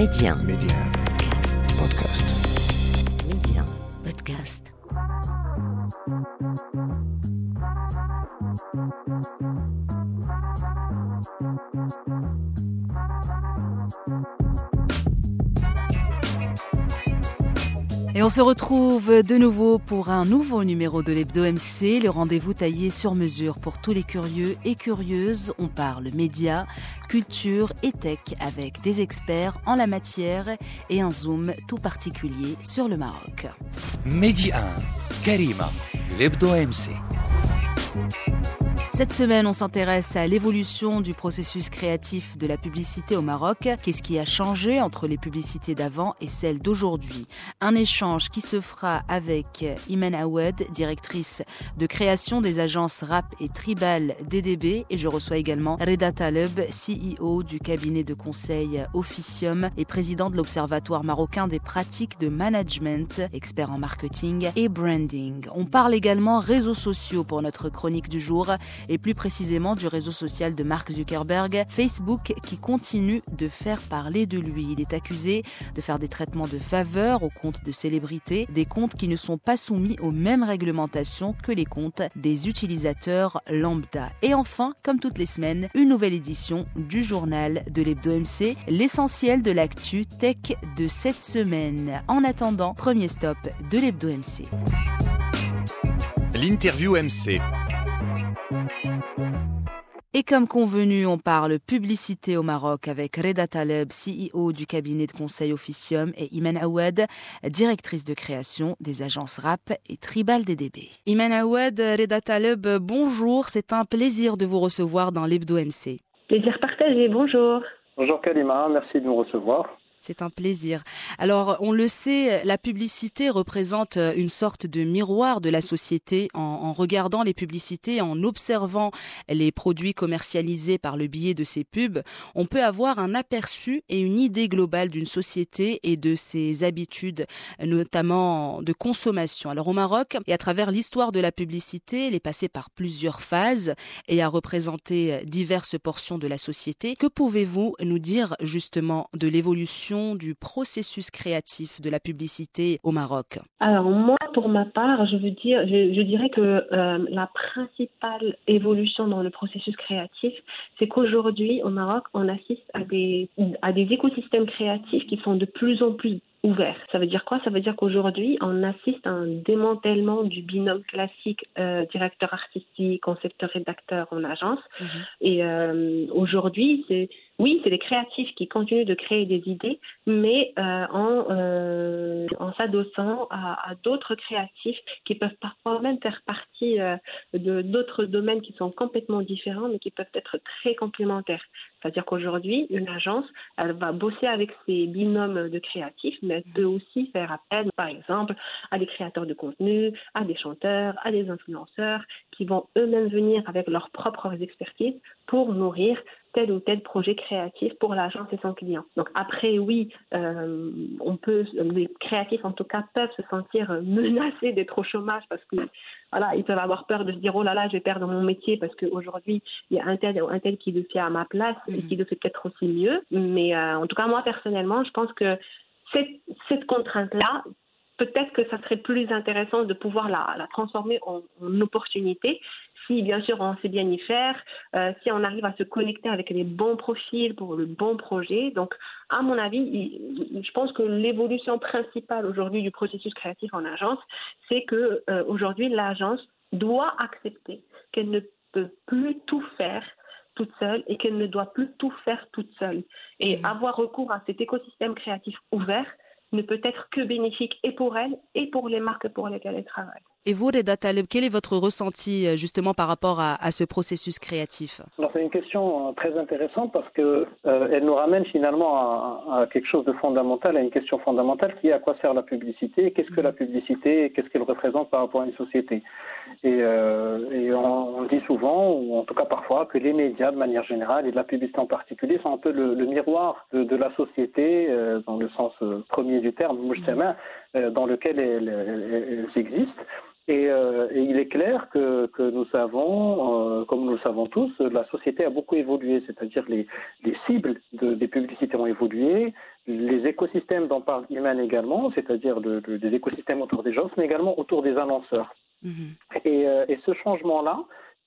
Média. Média. Podcast. Média. Podcast. Et on se retrouve de nouveau pour un nouveau numéro de l'Hebdo MC, le rendez-vous taillé sur mesure pour tous les curieux et curieuses. On parle médias, culture et tech avec des experts en la matière et un zoom tout particulier sur le Maroc. Mehdi 1, Karima, l'Hebdo MC. Cette semaine, on s'intéresse à l'évolution du processus créatif de la publicité au Maroc. Qu'est-ce qui a changé entre les publicités d'avant et celles d'aujourd'hui? Un échange qui se fera avec Iman Awad, directrice de création des agences Rap et Tribal DDB. Et je reçois également Reda Taleb, CEO du cabinet de conseil Officium et président de l'Observatoire marocain des pratiques de management, expert en marketing et branding. On parle également réseaux sociaux pour notre chronique du jour et plus précisément du réseau social de Mark Zuckerberg, Facebook, qui continue de faire parler de lui. Il est accusé de faire des traitements de faveur aux comptes de célébrités, des comptes qui ne sont pas soumis aux mêmes réglementations que les comptes des utilisateurs lambda. Et enfin, comme toutes les semaines, une nouvelle édition du journal de l'Hebdo MC, l'essentiel de l'actu tech de cette semaine. En attendant, premier stop de l'Hebdo MC. L'interview MC. Et comme convenu, on parle publicité au Maroc avec Reda Taleb, CEO du cabinet de conseil Officium, et Iman Awad, directrice de création des agences Rap et Tribal DDB. Iman Awad, Reda Taleb, bonjour, c'est un plaisir de vous recevoir dans l'Hebdo MC. Plaisir partagé, bonjour. Bonjour Kalima, merci de nous recevoir. C'est un plaisir. Alors, on le sait, la publicité représente une sorte de miroir de la société. En, regardant les publicités, en observant les produits commercialisés par le biais de ces pubs, on peut avoir un aperçu et une idée globale d'une société et de ses habitudes, notamment de consommation. Alors, au Maroc, et à travers l'histoire de la publicité, elle est passée par plusieurs phases et a représenté diverses portions de la société. Que pouvez-vous nous dire justement de l'évolution du processus créatif de la publicité au Maroc Alors moi, pour ma part, je veux dire, je, je dirais que euh, la principale évolution dans le processus créatif, c'est qu'aujourd'hui au Maroc, on assiste à des à des écosystèmes créatifs qui sont de plus en plus ouvert. Ça veut dire quoi? Ça veut dire qu'aujourd'hui, on assiste à un démantèlement du binôme classique euh, directeur artistique, concepteur-rédacteur en agence. Mhm. Et euh, aujourd'hui, c'est oui, c'est les créatifs qui continuent de créer des idées, mais euh, en, euh, en s'adossant à, à d'autres créatifs qui peuvent parfois même faire partie euh, de d'autres domaines qui sont complètement différents, mais qui peuvent être très complémentaires. C'est-à-dire qu'aujourd'hui, une agence, elle va bosser avec ses binômes de créatifs, mais elle peut aussi faire appel, par exemple, à des créateurs de contenu, à des chanteurs, à des influenceurs, qui vont eux-mêmes venir avec leurs propres expertises pour nourrir tel ou tel projet créatif pour l'agence et son client. Donc après, oui, euh, on peut, les créatifs en tout cas peuvent se sentir menacés d'être au chômage parce que voilà, ils peuvent avoir peur de se dire oh là là, je vais perdre mon métier parce qu'aujourd'hui il y a un tel ou un tel qui le fait à ma place et qui le fait peut-être aussi mieux. Mais euh, en tout cas moi personnellement, je pense que cette, cette contrainte-là, peut-être que ça serait plus intéressant de pouvoir la, la transformer en, en opportunité si bien sûr on sait bien y faire, euh, si on arrive à se connecter avec les bons profils pour le bon projet. Donc, à mon avis, il, je pense que l'évolution principale aujourd'hui du processus créatif en agence, c'est que euh, aujourd'hui l'agence doit accepter qu'elle ne peut plus tout faire toute seule et qu'elle ne doit plus tout faire toute seule. Et mmh. avoir recours à cet écosystème créatif ouvert ne peut être que bénéfique et pour elle et pour les marques pour lesquelles elle travaille. Et vous, Reda Taleb, quel est votre ressenti justement par rapport à, ce processus créatif? C'est une question très intéressante parce que euh, elle nous ramène finalement à, quelque chose de fondamental, à une question fondamentale qui est à quoi sert la publicité, qu'est-ce que la publicité, qu'est-ce qu'elle représente par rapport à une société. Et, euh, et on, dit souvent, ou en tout cas parfois, que les médias de manière générale et de la publicité en particulier sont un peu le, miroir de, la société euh, dans le sens premier du terme, mujtama, dans lequel elles, elles, elles existent. Et, euh, et, il est clair que, que nous savons, euh, comme nous le savons tous, la société a beaucoup évolué, c'est-à-dire les, les cibles de, des publicités ont évolué, les écosystèmes dont parle Iman également, c'est-à-dire des écosystèmes autour des gens, mais également autour des annonceurs. Mhm. Et, et, ce changement-là,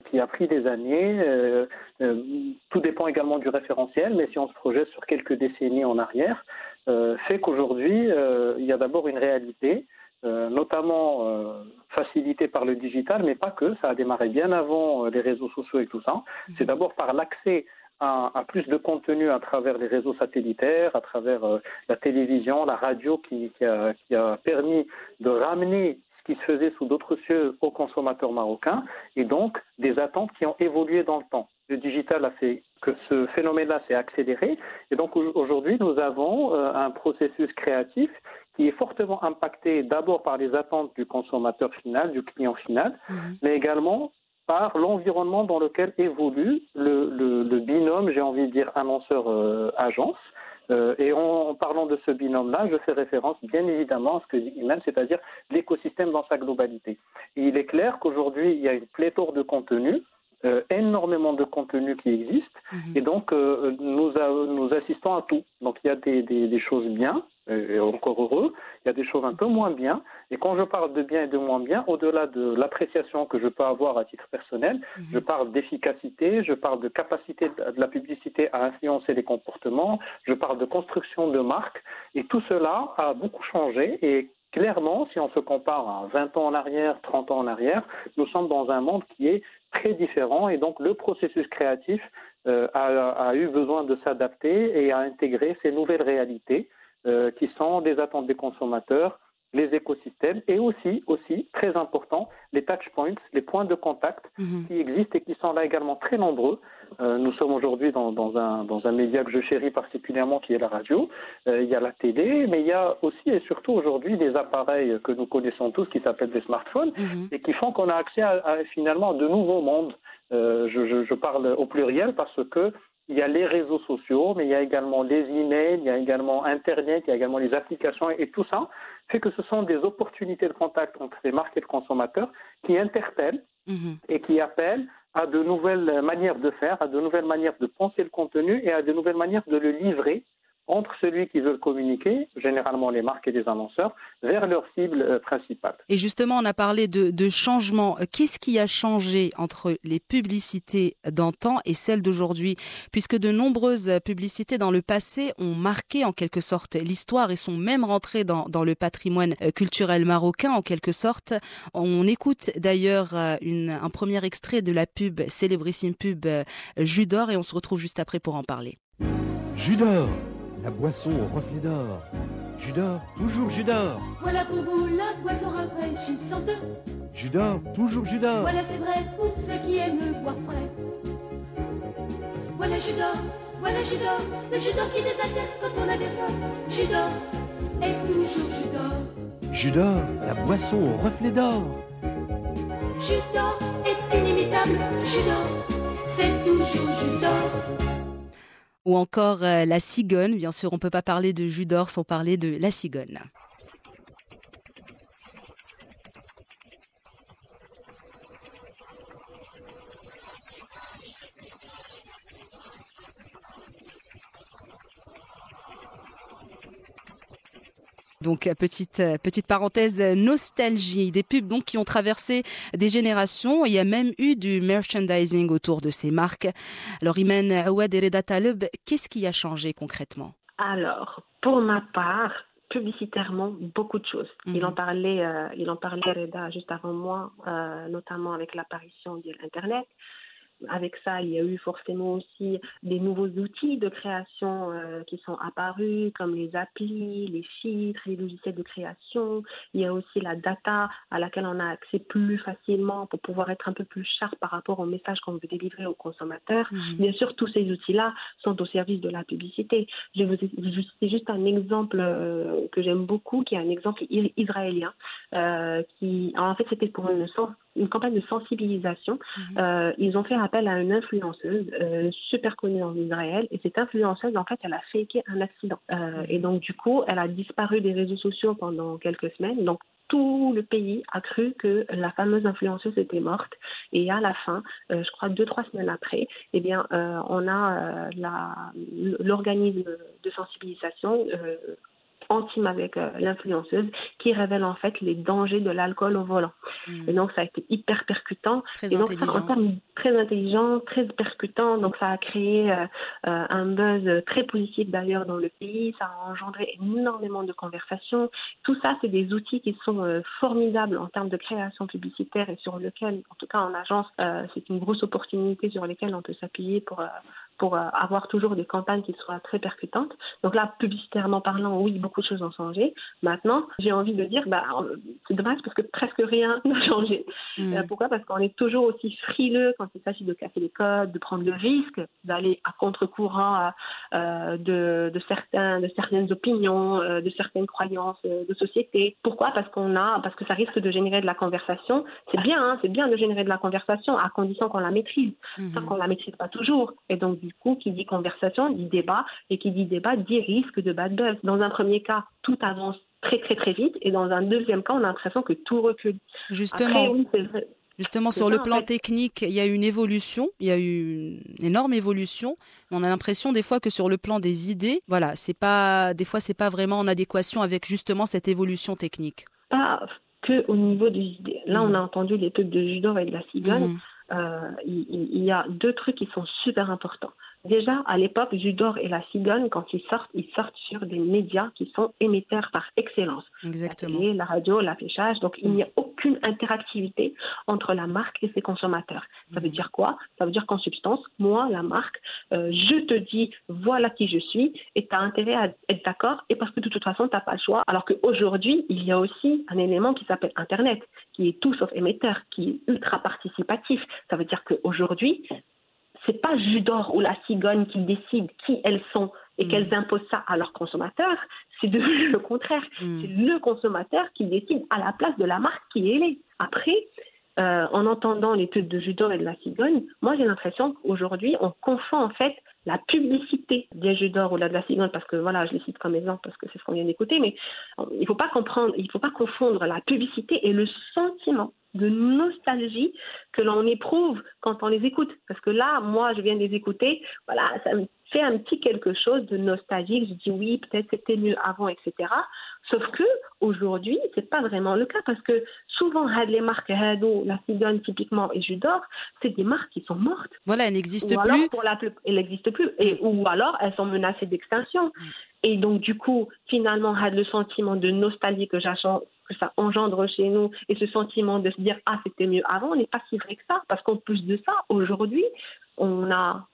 qui a pris des années. Euh, euh, tout dépend également du référentiel, mais si on se projette sur quelques décennies en arrière, euh, fait qu'aujourd'hui, il y a d'abord une réalité, notamment facilitée par le digital, mais pas que, ça a démarré bien avant les réseaux sociaux et tout ça. Mhm. C'est d'abord par l'accès à, plus de contenu à travers les réseaux satellitaires, à travers la télévision, la radio, qui, a, qui, a, permis de ramener qui se faisait sous d'autres cieux aux consommateurs marocains et donc des attentes qui ont évolué dans le temps. Le digital a fait que ce phénomène-là s'est accéléré et donc aujourd'hui nous avons euh, un processus créatif qui est fortement impacté d'abord par les attentes du consommateur final, du client final, mhm. mais également par l'environnement dans lequel évolue le, le, binôme, j'ai envie de dire annonceur-agence, euh, euh, et en, parlant de ce binôme-là, je fais référence bien évidemment à ce que dit Iman, c'est-à-dire l'écosystème dans sa globalité. Et il est clair qu'aujourd'hui, il y a une pléthore de contenus, euh, énormément de contenus qui existent, mhm. et donc euh, nous, nous assistons à tout. Donc il y a des, des, des choses bien, et encore heureux. Il y a des choses un peu moins bien. Et quand je parle de bien et de moins bien, au-delà de l'appréciation que je peux avoir à titre personnel, mhm. je parle d'efficacité, je parle de capacité de la publicité à influencer les comportements, je parle de construction de marques. Et tout cela a beaucoup changé. Et clairement, si on se compare à 20 ans en arrière, 30 ans en arrière, nous sommes dans un monde qui est très différent. Et donc, le processus créatif euh, a, a eu besoin de s'adapter et à intégrer ces nouvelles réalités. Euh, qui sont des attentes des consommateurs, les écosystèmes et aussi, aussi très important, les touch points, les points de contact mhm. qui existent et qui sont là également très nombreux. Euh, nous sommes aujourd'hui dans, dans, un, dans un média que je chéris particulièrement qui est la radio. Euh, il y a la télé, mais il y a aussi et surtout aujourd'hui des appareils que nous connaissons tous qui s'appellent des smartphones mhm. et qui font qu'on a accès à, à, finalement de nouveaux mondes. Euh, je, je, je, parle au pluriel parce que il y a les réseaux sociaux, mais il y a également les emails, il y a également Internet, il y a également les applications et tout ça fait que ce sont des opportunités de contact entre les marques et le consommateur qui interpellent mhm. et qui appellent à de nouvelles manières de faire, à de nouvelles manières de penser le contenu et à de nouvelles manières de le livrer entre celui qui veut communiquer, généralement les marques et les annonceurs, vers leur cible euh, principale. Et justement, on a parlé de, de changement. Qu'est-ce qui a changé entre les publicités d'antan et celles d'aujourd'hui? Puisque de nombreuses publicités dans le passé ont marqué en quelque sorte l'histoire et sont même rentrées dans, dans le patrimoine euh, culturel marocain en quelque sorte. On écoute d'ailleurs euh, un premier extrait de la pub, célébrissime pub Judor, et on se retrouve juste après pour en parler. Judor la boisson au reflet d'or. Judor, toujours Judor. Voilà pour vous la boisson rafraîchissante. Judor, toujours Judor. Voilà c'est vrai pour ceux qui aiment boire frais. Voilà Judor, voilà Judor, le Judor qui désaltère quand on a des soif. Judor est toujours Judor. Judor, la boisson au reflet d'or. Judor est inimitable. Judor, c'est toujours Judor ou encore euh, la cigogne. Bien sûr, on ne peut pas parler de jus d'or sans parler de la cigogne. Donc petite petite parenthèse nostalgie des pubs donc qui ont traversé des générations. Il y a même eu du merchandising autour de ces marques. Alors Imen Aouad et Reda Taleb, qu'est-ce qui a changé concrètement? Alors pour ma part, publicitairement beaucoup de choses. Il mhm. en parlait, euh, il en parlait Reda juste avant moi, euh, notamment avec l'apparition de l'internet avec ça, il y a eu forcément aussi des nouveaux outils de création euh, qui sont apparus, comme les applis, les filtres, les logiciels de création. Il y a aussi la data à laquelle on a accès plus facilement pour pouvoir être un peu plus sharp par rapport au message qu'on veut délivrer aux consommateurs. Mhm. Bien sûr, tous ces outils-là sont au service de la publicité. Je vous citer juste un exemple euh, que j'aime beaucoup, qui est un exemple israélien, euh, qui en fait c'était pour une, une campagne de sensibilisation. Mhm. Euh, ils ont fait appel à une influenceuse euh, super connue en Israël et cette influenceuse, en fait, elle a faké un accident. Euh, mhm. Et donc, du coup, elle a disparu des réseaux sociaux pendant quelques semaines. Donc, tout le pays a cru que la fameuse influenceuse était morte. Et à la fin, je crois deux, trois semaines après, eh bien, on a l'organisme de sensibilisation intime avec euh, l'influenceuse qui révèle en fait les dangers de l'alcool au volant. Hmm. Et donc ça a été hyper percutant. Très et donc ça, en termes très intelligent, très percutant, donc ça a créé euh, euh, un buzz très positif d'ailleurs dans le pays, ça a engendré énormément de conversations. Tout ça, c'est des outils qui sont formidables en termes de création publicitaire et sur lesquels, en tout cas en agence, c'est une grosse opportunité sur lesquelles on peut s'appuyer pour pour avoir toujours des campagnes qui soient très percutantes. Donc là, publicitairement parlant, oui, beaucoup de choses ont changé. Maintenant, j'ai envie de dire, bah, c'est dommage parce que presque rien n'a changé. Mm. Euh, pourquoi? Parce qu'on est toujours aussi frileux quand il s'agit de casser les codes, de prendre le risque, d'aller à contre-courant euh, de, de, certains, de certaines opinions, euh, de certaines croyances euh, de société. Pourquoi? Parce qu'on a, parce que ça risque de générer de la conversation. C'est bien, hein, c'est bien de générer de la conversation à condition qu'on la maîtrise. Mhm. Sans qu'on la maîtrise pas toujours. Et donc du coup, qui dit conversation dit débat, et qui dit débat dit risque de bad buzz. Dans un premier cas, tout avance très très très vite, et dans un deuxième cas, on a l'impression que tout recule. Justement. Après, oui. Justement, sur le en plan fait. technique, il y a eu une évolution, il y a eu une énorme évolution, mais on a l'impression des fois que sur le plan des idées, voilà, c'est pas, des fois c'est pas vraiment en adéquation avec justement cette évolution technique. Pas que au niveau des idées. Là, on a entendu les trucs de Judor et de la cigogne. Mhm. Euh, il, y a deux trucs qui sont super importants. Déjà, à l'époque, Judor et la cigogne, quand ils sortent, ils sortent sur des médias qui sont émetteurs par excellence. Exactement. La télé, la radio, l'affichage. Donc, il n'y a aucune interactivité entre la marque et ses consommateurs. Ça veut dire quoi? Ça veut dire qu'en substance, moi, la marque, euh, je te dis, voilà qui je suis, et tu as intérêt à être d'accord, et parce que de toute façon, tu n'as pas le choix. Alors qu'aujourd'hui, il y a aussi un élément qui s'appelle Internet, qui est tout sauf émetteur, qui est ultra participatif. Ça veut dire qu'aujourd'hui, c'est pas Judor ou la cigogne qui décident qui elles sont et Mm. qu'elles imposent ça à leurs consommateurs. C'est devenu le contraire. Mm. C'est le consommateur qui décide à la place de la marque qui est est. Après, euh, en entendant l'étude de Judor et de la cigogne, moi j'ai l'impression qu'aujourd'hui on confond en fait la publicité des jeux d'or ou de la cigogne, parce que voilà, je les cite comme exemple parce que c'est ce qu'on vient d'écouter, mais euh, il ne faut pas comprendre, il faut pas confondre la publicité et le sentiment de nostalgie que l'on éprouve quand on les écoute. Parce que là, moi, je viens de les écouter, voilà, ça me fait un petit quelque chose de nostalgique. Je dis oui, peut-être c'était mieux avant, etc. Sauf que aujourd'hui, c'est pas vraiment le cas parce que souvent, les marques Hado, la cigogne typiquement et Judor, c'est des marques qui sont mortes. Voilà, elle n'existe Ou alors, plus. pour la plus, plus. Et, ou alors, elles sont menacées d'extinction. Et donc, du coup, finalement, le sentiment de nostalgie que, que ça engendre chez nous et ce sentiment de se dire, ah, c'était mieux avant, n'est pas si vrai que ça. Parce qu'en plus de ça, aujourd'hui, on a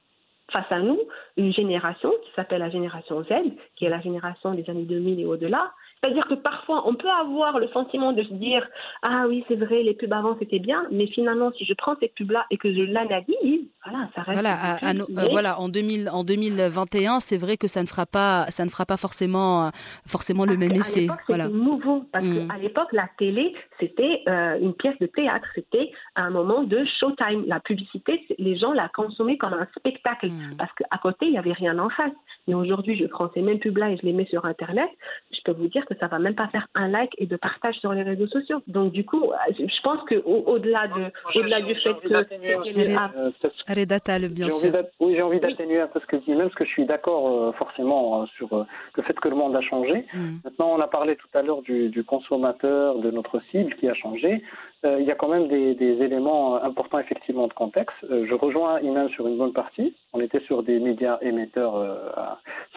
face à nous une génération qui s'appelle la génération Z, qui est la génération des années 2000 et au-delà. C'est-à-dire que parfois, on peut avoir le sentiment de se dire Ah oui, c'est vrai, les pubs avant c'était bien, mais finalement, si je prends ces pubs-là et que je l'analyse, voilà, ça reste. Voilà, à- à euh, voilà, en 2000, en 2021, c'est vrai que ça ne fera pas, ça ne fera pas forcément, euh, forcément le même effet. c'était Voilà. nouveau. Parce Mm. qu'à l'époque, la télé, c'était euh, une pièce de théâtre. C'était un moment de showtime. La publicité, les gens la consommaient comme un spectacle. Mm. Parce qu'à côté, il n'y avait rien en face. Mais aujourd'hui, je prends ces mêmes pubs-là et je les mets sur Internet. Je peux vous dire que ça va même pas faire un like et de partage sur les réseaux sociaux. Donc, du coup, je pense qu'au-delà de, au-delà du fait que avant, Euh, peut-être Reda Tal, bien sûr. oui, j'ai envie d'atténuer un peu ce que dit, même parce que je suis d'accord euh, forcément euh, sur euh, le fait que le monde a changé. Mm. Maintenant, on a parlé tout à l'heure du, du consommateur, de notre cible qui a changé. Euh, il y a quand même des, des éléments importants effectivement de contexte. Euh, je rejoins Iman sur une bonne partie. On était sur des médias émetteurs euh,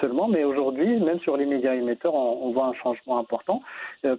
seulement, mais aujourd'hui, même sur les médias émetteurs, on, voit un changement important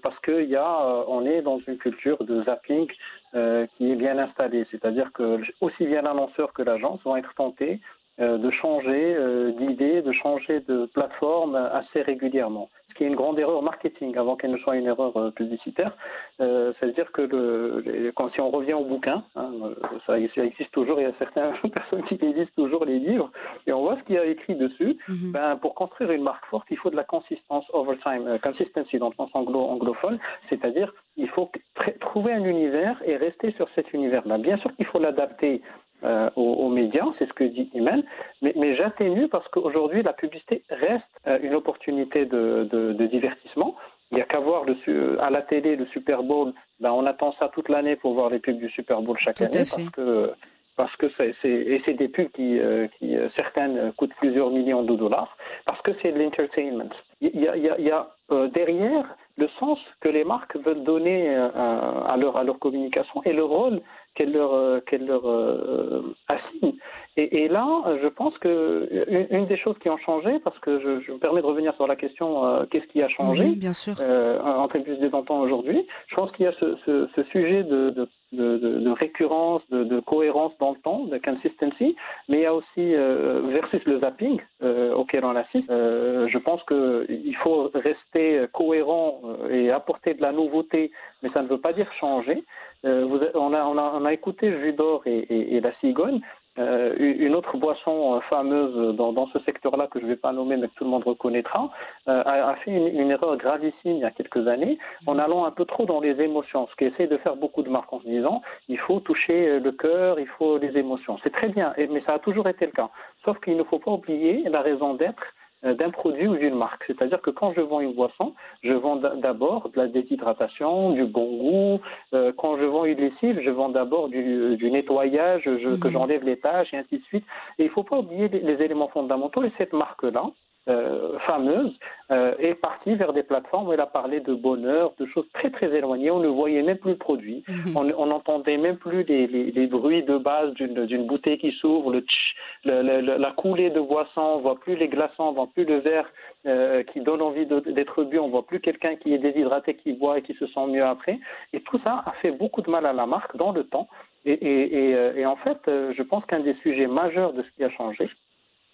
parce qu'il y a, on est dans une culture de zapping qui est bien installée. C'est-à-dire que aussi bien l'annonceur que l'agence vont être tentés de changer d'idée, de changer de plateforme assez régulièrement. Ce qui est une grande erreur marketing avant qu'elle ne soit une erreur euh, publicitaire. Euh, C'est-à-dire que le, les- quand, si on revient au bouquin, hein, euh, ça, ça existe toujours, il y a certaines personnes qui lisent toujours les livres, et on voit ce qu'il y a écrit dessus. Mhm. Ben, pour construire une marque forte, il faut de la consistance over time, euh, consistency dans le sens anglo anglophone, c'est-à-dire il faut tr- trouver un univers et rester sur cet univers-là. Bien sûr qu'il faut l'adapter euh, aux, aux médias, c'est ce que dit Iman, mais, mais j'atténue parce qu'aujourd'hui la publicité reste euh, une opportunité de, de- de divertissement Il n'y a qu'à voir le, à la télé le Super Bowl. Ben, on attend ça toute l'année pour voir les pubs du Super Bowl chaque Tout année parce que parce que c'est et c'est des pubs qui, euh, qui certaines coûtent plusieurs millions de dollars parce que c'est de l'entertainment. Il y a, il y a, il y a euh, derrière le sens que les marques veulent donner euh, à leur à leur communication et le rôle qu'elles leur euh, qu'elles leur euh, assignent. Et, et là, je pense que une, des choses qui ont changé, parce que je, je me permets de revenir sur la question euh, qu'est-ce qui a changé Oui, bien sûr. euh, en Tribus des enfants aujourd'hui. Je pense qu'il y a ce, ce, ce sujet de, de, de, de- récurrence, de, de cohérence dans le temps, de consistency, mais il y a aussi euh, versus le zapping euh, auquel on assiste. Euh, je pense qu'il faut rester cohérent euh, et apporter de la nouveauté, mais ça ne veut pas dire changer. Euh, vous on, a, on, a, on a écouté Judor et, et, et la cigogne. Euh, une autre boisson euh, fameuse dans, dans ce secteur-là que je ne vais pas nommer mais que tout le monde reconnaîtra euh, a, a fait une, une erreur gravissime il y a quelques années en allant un peu trop dans les émotions, ce qu'essaient de faire beaucoup de marques en se disant il faut toucher euh, le cœur, il faut les émotions. C'est très bien, mais ça a toujours été le cas. Sauf qu'il ne faut pas oublier la raison d'être d'un produit ou d'une marque. C'est-à-dire que quand je vends une boisson, je vends d'abord de la déshydratation, du bon goût. Euh, quand je vends une lessive, je vends d'abord du, du nettoyage, je- que j'enlève les tâches et ainsi de suite. Et il ne faut pas oublier les, les éléments fondamentaux. Et cette marque-là, euh, fameuse, euh, est partie vers des plateformes où elle a parlé de bonheur, de choses très très éloignées. On ne voyait même plus le produit. On on n'entendait même plus les, les, les bruits de base d'une bouteille qui s'ouvre, le, tch, le- le- la coulée de boisson, on voit plus les glaçons, on voit plus le verre euh, qui donne envie d'être bu, on voit plus quelqu'un qui est déshydraté, qui boit et qui se sent mieux après. Et tout ça a fait beaucoup de mal à la marque dans le temps. Et, et, et, euh, et en fait, euh, je pense qu'un des sujets majeurs de ce qui a changé,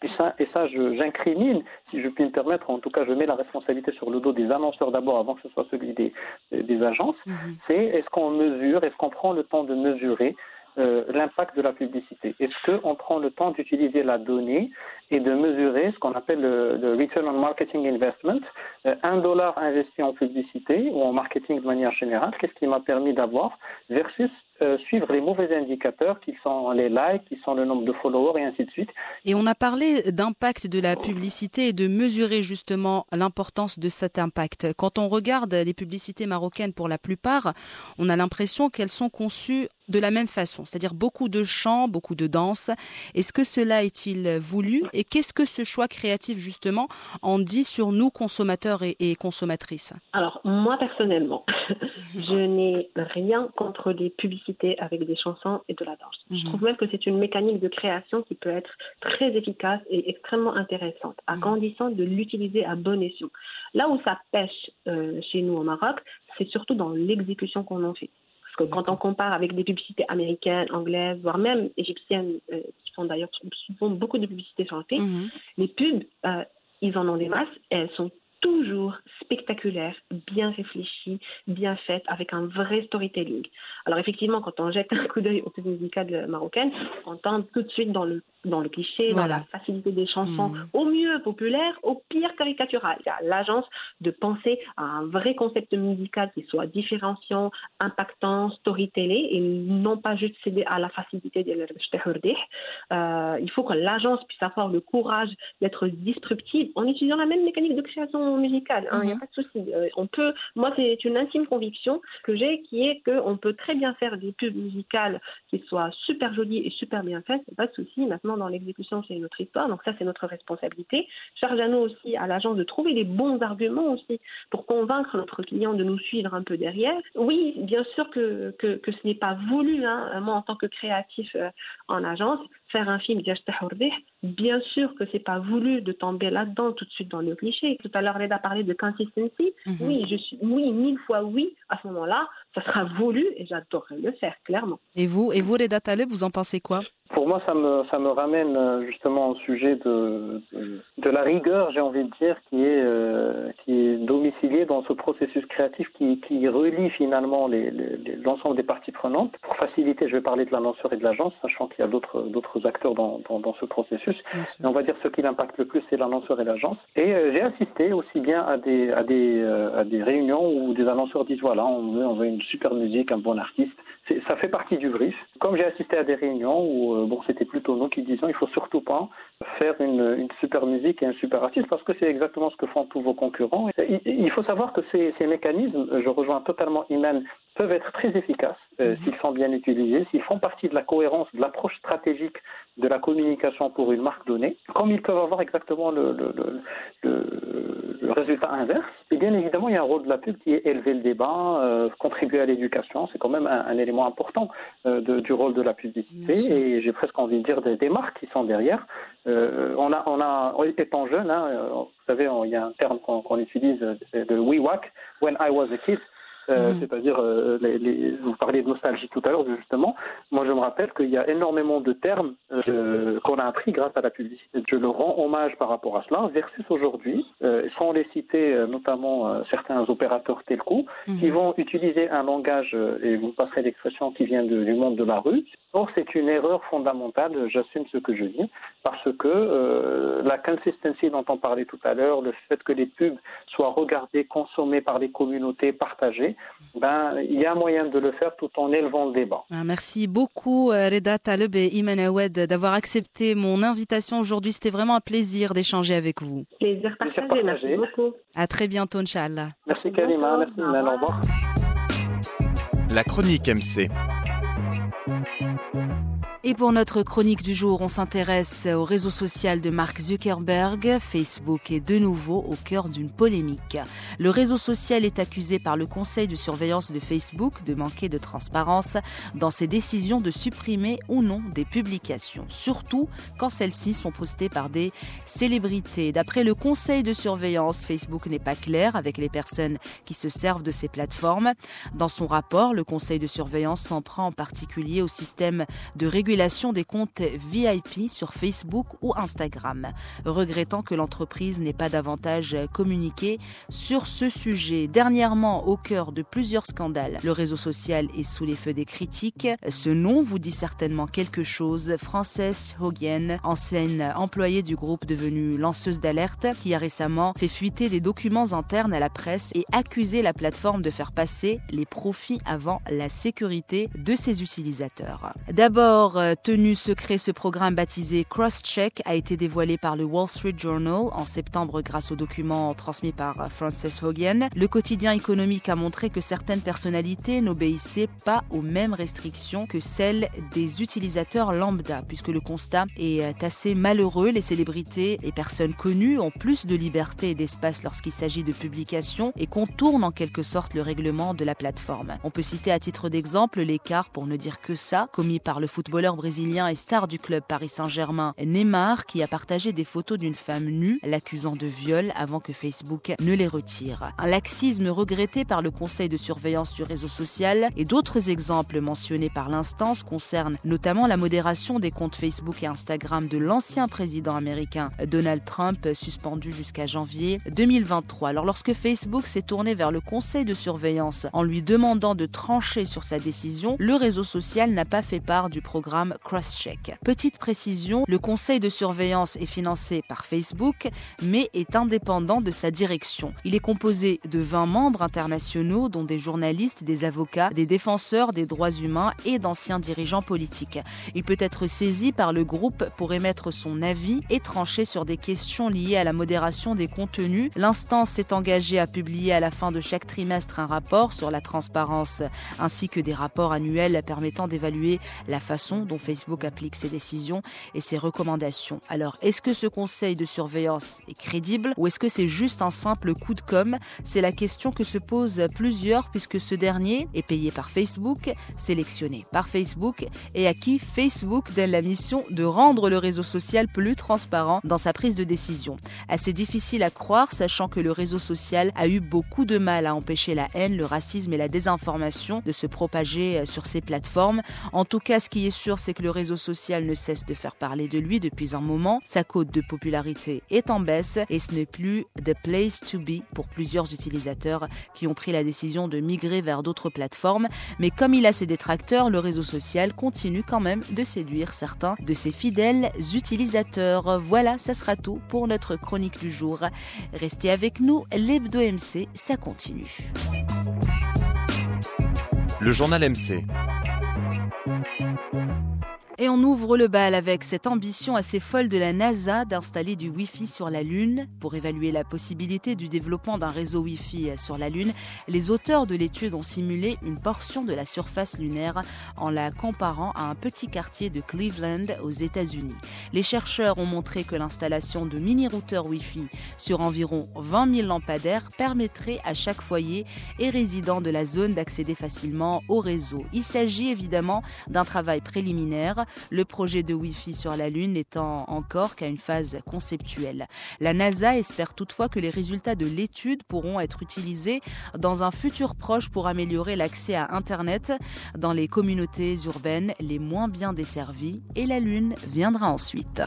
et ça, et ça je- j'incrimine, si je puis me permettre, en tout cas je mets la responsabilité sur le dos des annonceurs d'abord avant que ce soit celui des, des agences, c'est est-ce qu'on mesure, est-ce qu'on prend le temps de mesurer euh, l'impact de la publicité? Est-ce qu'on prend le temps d'utiliser la donnée et de mesurer ce qu'on appelle le, le Return on Marketing Investment? Euh, Un dollar investi en publicité ou en marketing de manière générale, qu'est-ce qui m'a permis d'avoir versus euh, suivre les mauvais indicateurs qui sont les likes, qui sont le nombre de followers et ainsi de suite. Et on a parlé d'impact de la publicité et de mesurer justement l'importance de cet impact. Quand on regarde les publicités marocaines, pour la plupart, on a l'impression qu'elles sont conçues de la même façon, c'est-à-dire beaucoup de chants, beaucoup de danse. Est-ce que cela est-il voulu et qu'est-ce que ce choix créatif justement en dit sur nous consommateurs et, et consommatrices? Alors, moi personnellement, je n'ai rien contre les publicités avec des chansons et de la danse. Je trouve même que c'est une mécanique de création qui peut être très efficace et extrêmement intéressante, à condition de l'utiliser à bon escient. Là où ça pêche euh, chez nous au Maroc, c'est surtout dans l'exécution qu'on en fait. Parce que quand on compare avec des publicités américaines, anglaises, voire même égyptiennes, euh, qui font d'ailleurs souvent beaucoup de publicités chantées, les pubs, euh, ils en ont des masses et elles sont toujours spectaculaires, bien réfléchies, bien faites, avec un vrai storytelling. Alors effectivement, quand on jette un coup d'œil aux pubs musicales marocaines, on tombe tout de suite dans le, dans le cliché, dans la facilité des chansons, au mieux populaire, au pire caricatural. Il y a l'agence de penser à un vrai concept musical qui soit différenciant, impactant, storytelling, et non pas juste céder à la facilité de euh, Il faut que l'agence puisse avoir le courage d'être disruptive en utilisant la même mécanique de création musicale. Il hein, n'y a pas de souci. Euh, on peut, moi, c'est une intime conviction que j'ai qui est qu'on peut très bien faire des pubs musicales qui soient super jolies et super bien faites, pas de souci. Maintenant, dans l'exécution, c'est notre histoire, donc ça, c'est notre responsabilité. Charge à nous aussi, à l'agence, de trouver les bons arguments aussi pour convaincre notre client de nous suivre un peu derrière. Oui, bien sûr que, que, que ce n'est pas voulu, hein, moi, en tant que créatif euh, en agence, faire un film bien sûr que c'est pas voulu de tomber là-dedans tout de suite dans le cliché. Tout à l'heure, Reda parlait de consistency. Mm -hmm. Oui, je suis, oui, mille fois oui. À ce moment-là, ça sera voulu et j'adorerais le faire, clairement. Et vous, et vous, Reda Taleb, vous en pensez quoi? Pour moi, ça me, ça me ramène justement au sujet de, de, de la rigueur, j'ai envie de dire, qui est, euh, qui est domiciliée dans ce processus créatif qui, qui relie finalement l'ensemble des parties prenantes. Pour faciliter, je vais parler de l'annonceur et de l'agence, sachant qu'il y a d'autres acteurs dans, dans, dans, ce processus. Et on va dire ce qui l'impacte le plus, c'est l'annonceur et l'agence. Et euh, j'ai assisté aussi bien à des, à, des, euh, à des réunions où des annonceurs disent voilà, on veut, on veut une super musique, un bon artiste, ça fait partie du brief. Comme j'ai assisté à des réunions où euh, bon, c'était plutôt nous qui disions il faut surtout pas faire une, une, super musique et un super artiste parce que c'est exactement ce que font tous vos concurrents. Il, faut savoir que ces, ces, mécanismes, je rejoins totalement Iman, peuvent être très efficaces euh, mhm. s'ils sont bien utilisés, s'ils font partie de la cohérence, de l'approche stratégique de la communication pour une marque donnée, comme ils peuvent avoir exactement le, le, le, le résultat inverse. Et bien évidemment, il y a un rôle de la pub qui est élever le débat, euh, contribuer à l'éducation. C'est quand même un, un élément important euh, de, du rôle de la publicité. Et j'ai presque envie de dire des, des marques qui sont derrière. Euh, on a, on a, étant jeune, hein, vous savez, il y a un terme qu'on qu utilise, de whack, when I was a kid. Euh, mm. c'est-à-dire euh, les, les, vous parliez de nostalgie tout à l'heure justement. Moi, je me rappelle qu'il y a énormément de termes euh, qu'on a appris grâce à la publicité. Je leur rends hommage par rapport à cela. Versus aujourd'hui, euh, sans les citer, euh, notamment certains opérateurs telco, mm. qui vont utiliser un langage et vous passerez l'expression qui vient de, du monde de la rue. Or, c'est une erreur fondamentale. J'assume ce que je dis parce que la consistency dont on parlait tout à l'heure, le fait que les pubs soient regardées, consommées par les communautés, partagées, ben, il y a moyen de le faire tout en élevant le débat. Ah, merci beaucoup euh, Reda Taleb et Iman Awed d'avoir accepté mon invitation aujourd'hui. C'était vraiment un plaisir d'échanger avec vous. Plaisir partagé, partagé. merci beaucoup. À très bientôt, Inch'Allah. Merci Kalima, merci Iman, au revoir. La chronique MC. Et pour notre chronique du jour, on s'intéresse au réseau social de Mark Zuckerberg. Facebook est de nouveau au cœur d'une polémique. Le réseau social est accusé par le conseil de surveillance de Facebook de manquer de transparence dans ses décisions de supprimer ou non des publications, surtout quand celles-ci sont postées par des célébrités. D'après le conseil de surveillance, Facebook n'est pas clair avec les personnes qui se servent de ces plateformes. Dans son rapport, le conseil de surveillance s'en prend en particulier au système de régulation des comptes VIP sur Facebook ou Instagram, regrettant que l'entreprise n'ait pas davantage communiqué sur ce sujet. Dernièrement, au cœur de plusieurs scandales, le réseau social est sous les feux des critiques. Ce nom vous dit certainement quelque chose. Frances Hogan, ancienne employée du groupe devenue lanceuse d'alerte, qui a récemment fait fuiter des documents internes à la presse et accusé la plateforme de faire passer les profits avant la sécurité de ses utilisateurs. D'abord, euh, tenu secret, ce programme baptisé Crosscheck a été dévoilé par le Wall Street Journal en septembre grâce aux documents transmis par euh, Frances Hogan. Le quotidien économique a montré que certaines personnalités n'obéissaient pas aux mêmes restrictions que celles des utilisateurs lambda, puisque le constat est euh, assez malheureux. Les célébrités et personnes connues ont plus de liberté et d'espace lorsqu'il s'agit de publications et contournent en quelque sorte le règlement de la plateforme. On peut citer à titre d'exemple l'écart, pour ne dire que ça, commis par le footballeur brésilien et star du club Paris Saint-Germain, Neymar, qui a partagé des photos d'une femme nue, l'accusant de viol avant que Facebook ne les retire. Un laxisme regretté par le conseil de surveillance du réseau social et d'autres exemples mentionnés par l'instance concernent notamment la modération des comptes Facebook et Instagram de l'ancien président américain Donald Trump, suspendu jusqu'à janvier 2023. Alors lorsque Facebook s'est tourné vers le conseil de surveillance en lui demandant de trancher sur sa décision, le réseau social n'a pas fait part du programme programme Crosscheck. Petite précision, le conseil de surveillance est financé par Facebook, mais est indépendant de sa direction. Il est composé de 20 membres internationaux, dont des journalistes, des avocats, des défenseurs des droits humains et d'anciens dirigeants politiques. Il peut être saisi par le groupe pour émettre son avis et trancher sur des questions liées à la modération des contenus. L'instance s'est engagée à publier à la fin de chaque trimestre un rapport sur la transparence ainsi que des rapports annuels permettant d'évaluer la façon dont Facebook applique ses décisions et ses recommandations. Alors, est-ce que ce conseil de surveillance est crédible ou est-ce que c'est juste un simple coup de com? C'est la question que se posent plusieurs puisque ce dernier est payé par Facebook, sélectionné par Facebook et à qui Facebook donne la mission de rendre le réseau social plus transparent dans sa prise de décision. Assez difficile à croire sachant que le réseau social a eu beaucoup de mal à empêcher la haine, le racisme et la désinformation de se propager sur ses plateformes. En tout cas, ce qui est sûr, c'est que le réseau social ne cesse de faire parler de lui depuis un moment. Sa cote de popularité est en baisse et ce n'est plus the place to be pour plusieurs utilisateurs qui ont pris la décision de migrer vers d'autres plateformes. Mais comme il a ses détracteurs, le réseau social continue quand même de séduire certains de ses fidèles utilisateurs. Voilà, ça sera tout pour notre chronique du jour. Restez avec nous, l'Hebdo MC, ça continue. Le journal MC Et on ouvre le bal avec cette ambition assez folle de la NASA d'installer du Wi-Fi sur la Lune. Pour évaluer la possibilité du développement d'un réseau Wi-Fi sur la Lune, les auteurs de l'étude ont simulé une portion de la surface lunaire en la comparant à un petit quartier de Cleveland aux États-Unis. Les chercheurs ont montré que l'installation de mini-routeurs Wi-Fi sur environ 20 000 lampadaires permettrait à chaque foyer et résident de la zone d'accéder facilement au réseau. Il s'agit évidemment d'un travail préliminaire le projet de Wi-Fi sur la Lune n'étant encore qu'à une phase conceptuelle. La NASA espère toutefois que les résultats de l'étude pourront être utilisés dans un futur proche pour améliorer l'accès à Internet dans les communautés urbaines les moins bien desservies et la Lune viendra ensuite.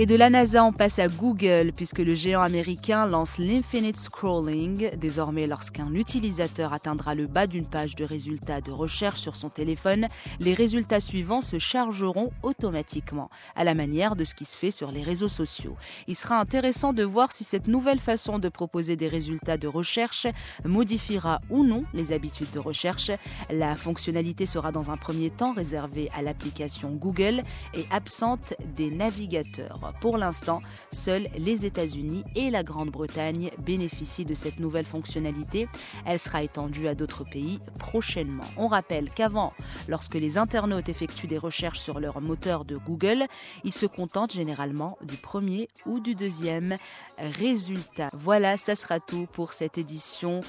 Et de la NASA, on passe à Google, puisque le géant américain lance l'Infinite Scrolling. Désormais, lorsqu'un utilisateur atteindra le bas d'une page de résultats de recherche sur son téléphone, les résultats suivants se chargeront automatiquement, à la manière de ce qui se fait sur les réseaux sociaux. Il sera intéressant de voir si cette nouvelle façon de proposer des résultats de recherche modifiera ou non les habitudes de recherche. La fonctionnalité sera dans un premier temps réservée à l'application Google et absente des navigateurs. Pour l'instant, seuls les États-Unis et la Grande-Bretagne bénéficient de cette nouvelle fonctionnalité. Elle sera étendue à d'autres pays prochainement. On rappelle qu'avant, lorsque les internautes effectuent des recherches sur leur moteur de Google, ils se contentent généralement du premier ou du deuxième résultat. Voilà, ça sera tout pour cette édition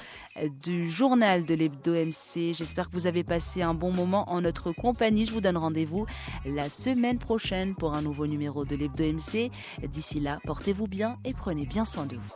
du journal de l'Hebdo MC. J'espère que vous avez passé un bon moment en notre compagnie. Je vous donne rendez-vous la semaine prochaine pour un nouveau numéro de l'Hebdo MC. D'ici là, portez-vous bien et prenez bien soin de vous.